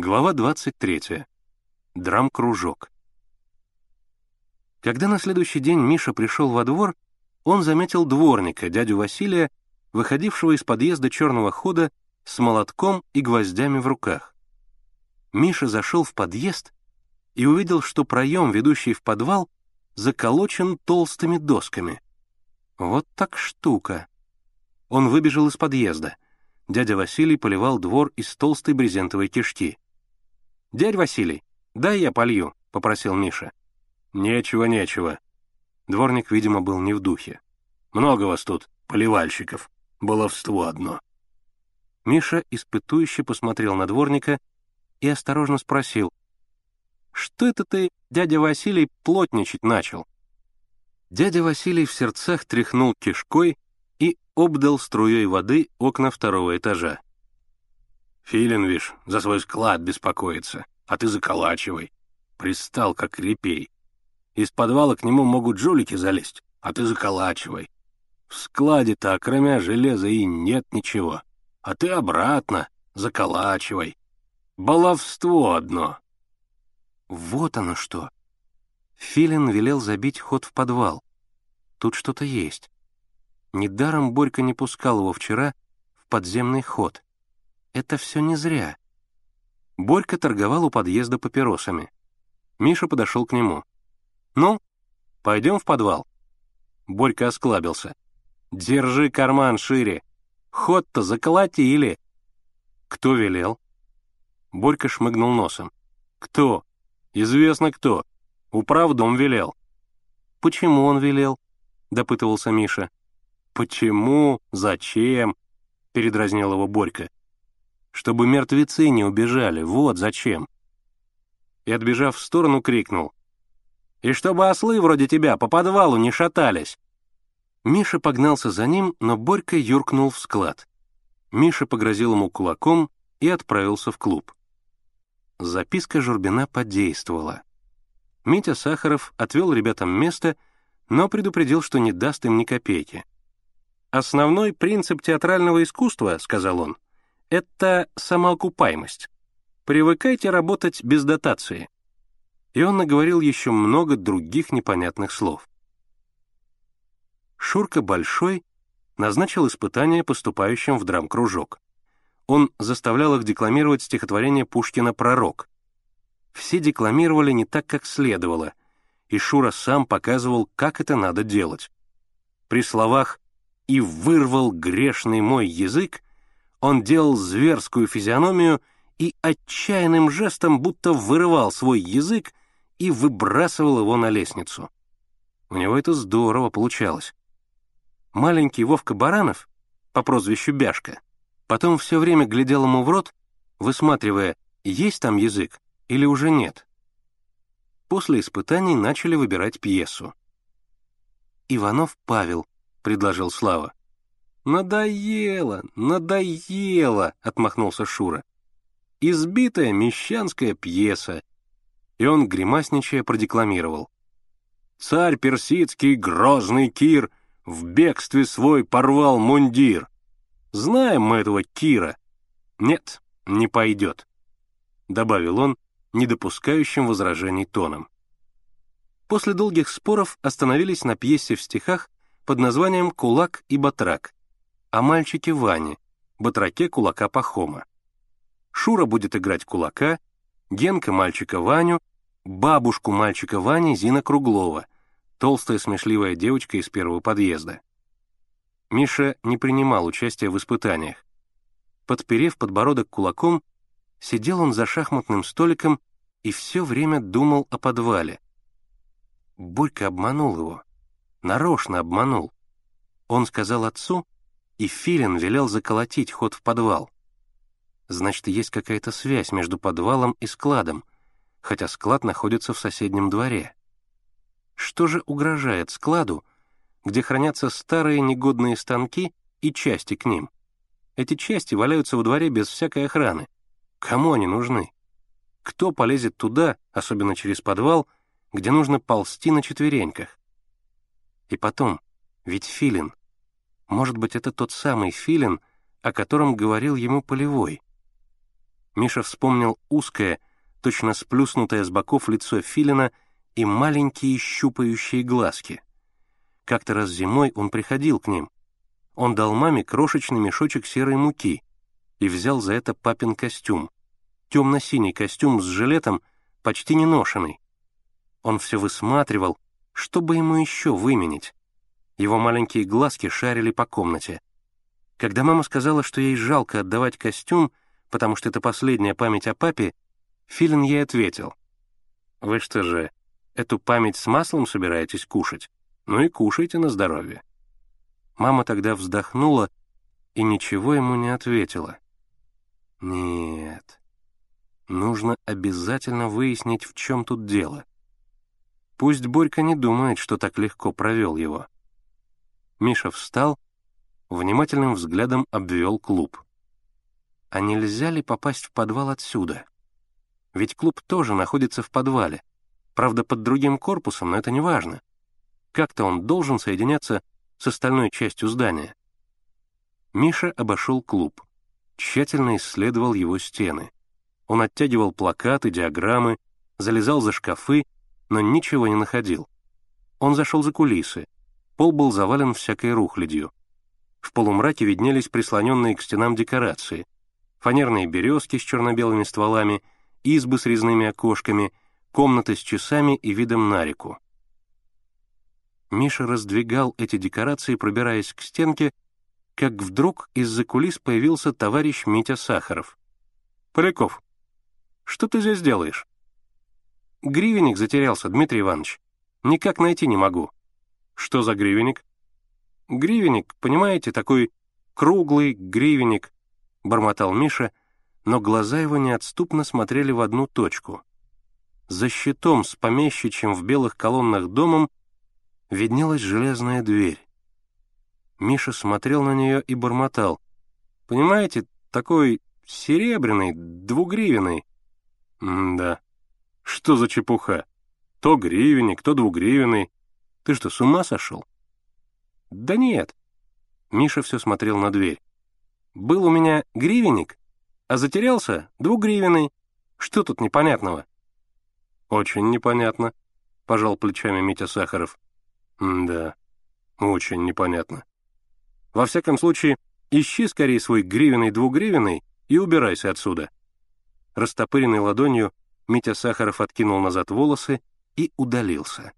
Глава 23. Драм-кружок. Когда на следующий день Миша пришел во двор, он заметил дворника, дядю Василия, выходившего из подъезда черного хода с молотком и гвоздями в руках. Миша зашел в подъезд и увидел, что проем, ведущий в подвал, заколочен толстыми досками. Вот так штука. Он выбежал из подъезда. Дядя Василий поливал двор из толстой брезентовой кишки. «Дядь Василий, дай я полью», — попросил Миша. «Нечего, нечего». Дворник, видимо, был не в духе. «Много вас тут, поливальщиков. Баловство одно». Миша испытующе посмотрел на дворника и осторожно спросил. «Что это ты, дядя Василий, плотничать начал?» Дядя Василий в сердцах тряхнул кишкой и обдал струей воды окна второго этажа. Филин, вишь, за свой склад беспокоится, а ты заколачивай. Пристал, как репей. Из подвала к нему могут жулики залезть, а ты заколачивай. В складе-то, кроме железа, и нет ничего. А ты обратно заколачивай. Баловство одно. Вот оно что. Филин велел забить ход в подвал. Тут что-то есть. Недаром Борька не пускал его вчера в подземный ход — это все не зря. Борька торговал у подъезда папиросами. Миша подошел к нему. «Ну, пойдем в подвал?» Борька осклабился. «Держи карман шире. Ход-то заколотили». «Кто велел?» Борька шмыгнул носом. «Кто? Известно кто. Управдом велел». «Почему он велел?» — допытывался Миша. «Почему? Зачем?» — передразнил его Борька чтобы мертвецы не убежали, вот зачем. И, отбежав в сторону, крикнул. «И чтобы ослы вроде тебя по подвалу не шатались!» Миша погнался за ним, но Борька юркнул в склад. Миша погрозил ему кулаком и отправился в клуб. Записка Журбина подействовала. Митя Сахаров отвел ребятам место, но предупредил, что не даст им ни копейки. «Основной принцип театрального искусства, — сказал он, — это самоокупаемость. Привыкайте работать без дотации. И он наговорил еще много других непонятных слов. Шурка Большой назначил испытания поступающим в драм-кружок. Он заставлял их декламировать стихотворение Пушкина «Пророк». Все декламировали не так, как следовало, и Шура сам показывал, как это надо делать. При словах «и вырвал грешный мой язык» Он делал зверскую физиономию и отчаянным жестом будто вырывал свой язык и выбрасывал его на лестницу. У него это здорово получалось. Маленький Вовка Баранов, по прозвищу Бяшка, потом все время глядел ему в рот, высматривая, есть там язык или уже нет. После испытаний начали выбирать пьесу. «Иванов Павел», — предложил Слава. «Надоело, надоело!» — отмахнулся Шура. «Избитая мещанская пьеса!» И он, гримасничая, продекламировал. «Царь персидский, грозный Кир, в бегстве свой порвал мундир. Знаем мы этого Кира. Нет, не пойдет», — добавил он, не допускающим возражений тоном. После долгих споров остановились на пьесе в стихах под названием «Кулак и батрак», о мальчике Ване, батраке кулака Пахома. Шура будет играть кулака, Генка мальчика Ваню, бабушку мальчика Вани Зина Круглова, толстая смешливая девочка из первого подъезда. Миша не принимал участия в испытаниях. Подперев подбородок кулаком, сидел он за шахматным столиком и все время думал о подвале. Борька обманул его. Нарочно обманул. Он сказал отцу, и Филин велел заколотить ход в подвал. Значит, есть какая-то связь между подвалом и складом, хотя склад находится в соседнем дворе. Что же угрожает складу, где хранятся старые негодные станки и части к ним? Эти части валяются во дворе без всякой охраны. Кому они нужны? Кто полезет туда, особенно через подвал, где нужно ползти на четвереньках? И потом, ведь Филин может быть, это тот самый филин, о котором говорил ему Полевой. Миша вспомнил узкое, точно сплюснутое с боков лицо филина и маленькие щупающие глазки. Как-то раз зимой он приходил к ним. Он дал маме крошечный мешочек серой муки и взял за это папин костюм. Темно-синий костюм с жилетом, почти не ношенный. Он все высматривал, чтобы ему еще выменить. Его маленькие глазки шарили по комнате. Когда мама сказала, что ей жалко отдавать костюм, потому что это последняя память о папе, Филин ей ответил. «Вы что же, эту память с маслом собираетесь кушать? Ну и кушайте на здоровье». Мама тогда вздохнула и ничего ему не ответила. «Нет, нужно обязательно выяснить, в чем тут дело. Пусть Борька не думает, что так легко провел его». Миша встал, внимательным взглядом обвел клуб. А нельзя ли попасть в подвал отсюда? Ведь клуб тоже находится в подвале. Правда, под другим корпусом, но это не важно. Как-то он должен соединяться с остальной частью здания. Миша обошел клуб, тщательно исследовал его стены. Он оттягивал плакаты, диаграммы, залезал за шкафы, но ничего не находил. Он зашел за кулисы. Пол был завален всякой рухлядью. В полумраке виднелись прислоненные к стенам декорации. Фанерные березки с черно-белыми стволами, избы с резными окошками, комнаты с часами и видом на реку. Миша раздвигал эти декорации, пробираясь к стенке, как вдруг из-за кулис появился товарищ Митя Сахаров. «Поляков, что ты здесь делаешь?» «Гривенник затерялся, Дмитрий Иванович. Никак найти не могу». «Что за гривенник?» «Гривенник, понимаете, такой круглый гривенник», — бормотал Миша, но глаза его неотступно смотрели в одну точку. За щитом с помещичьим в белых колоннах домом виднелась железная дверь. Миша смотрел на нее и бормотал. «Понимаете, такой серебряный, двугривенный». «Да. Что за чепуха? То гривенник, то двугривенный. Ты что, с ума сошел?» «Да нет». Миша все смотрел на дверь. «Был у меня гривенник, а затерялся двугривенный. Что тут непонятного?» «Очень непонятно», — пожал плечами Митя Сахаров. «Да, очень непонятно. Во всяком случае, ищи скорее свой гривенный двугривенный и убирайся отсюда». Растопыренной ладонью Митя Сахаров откинул назад волосы и удалился.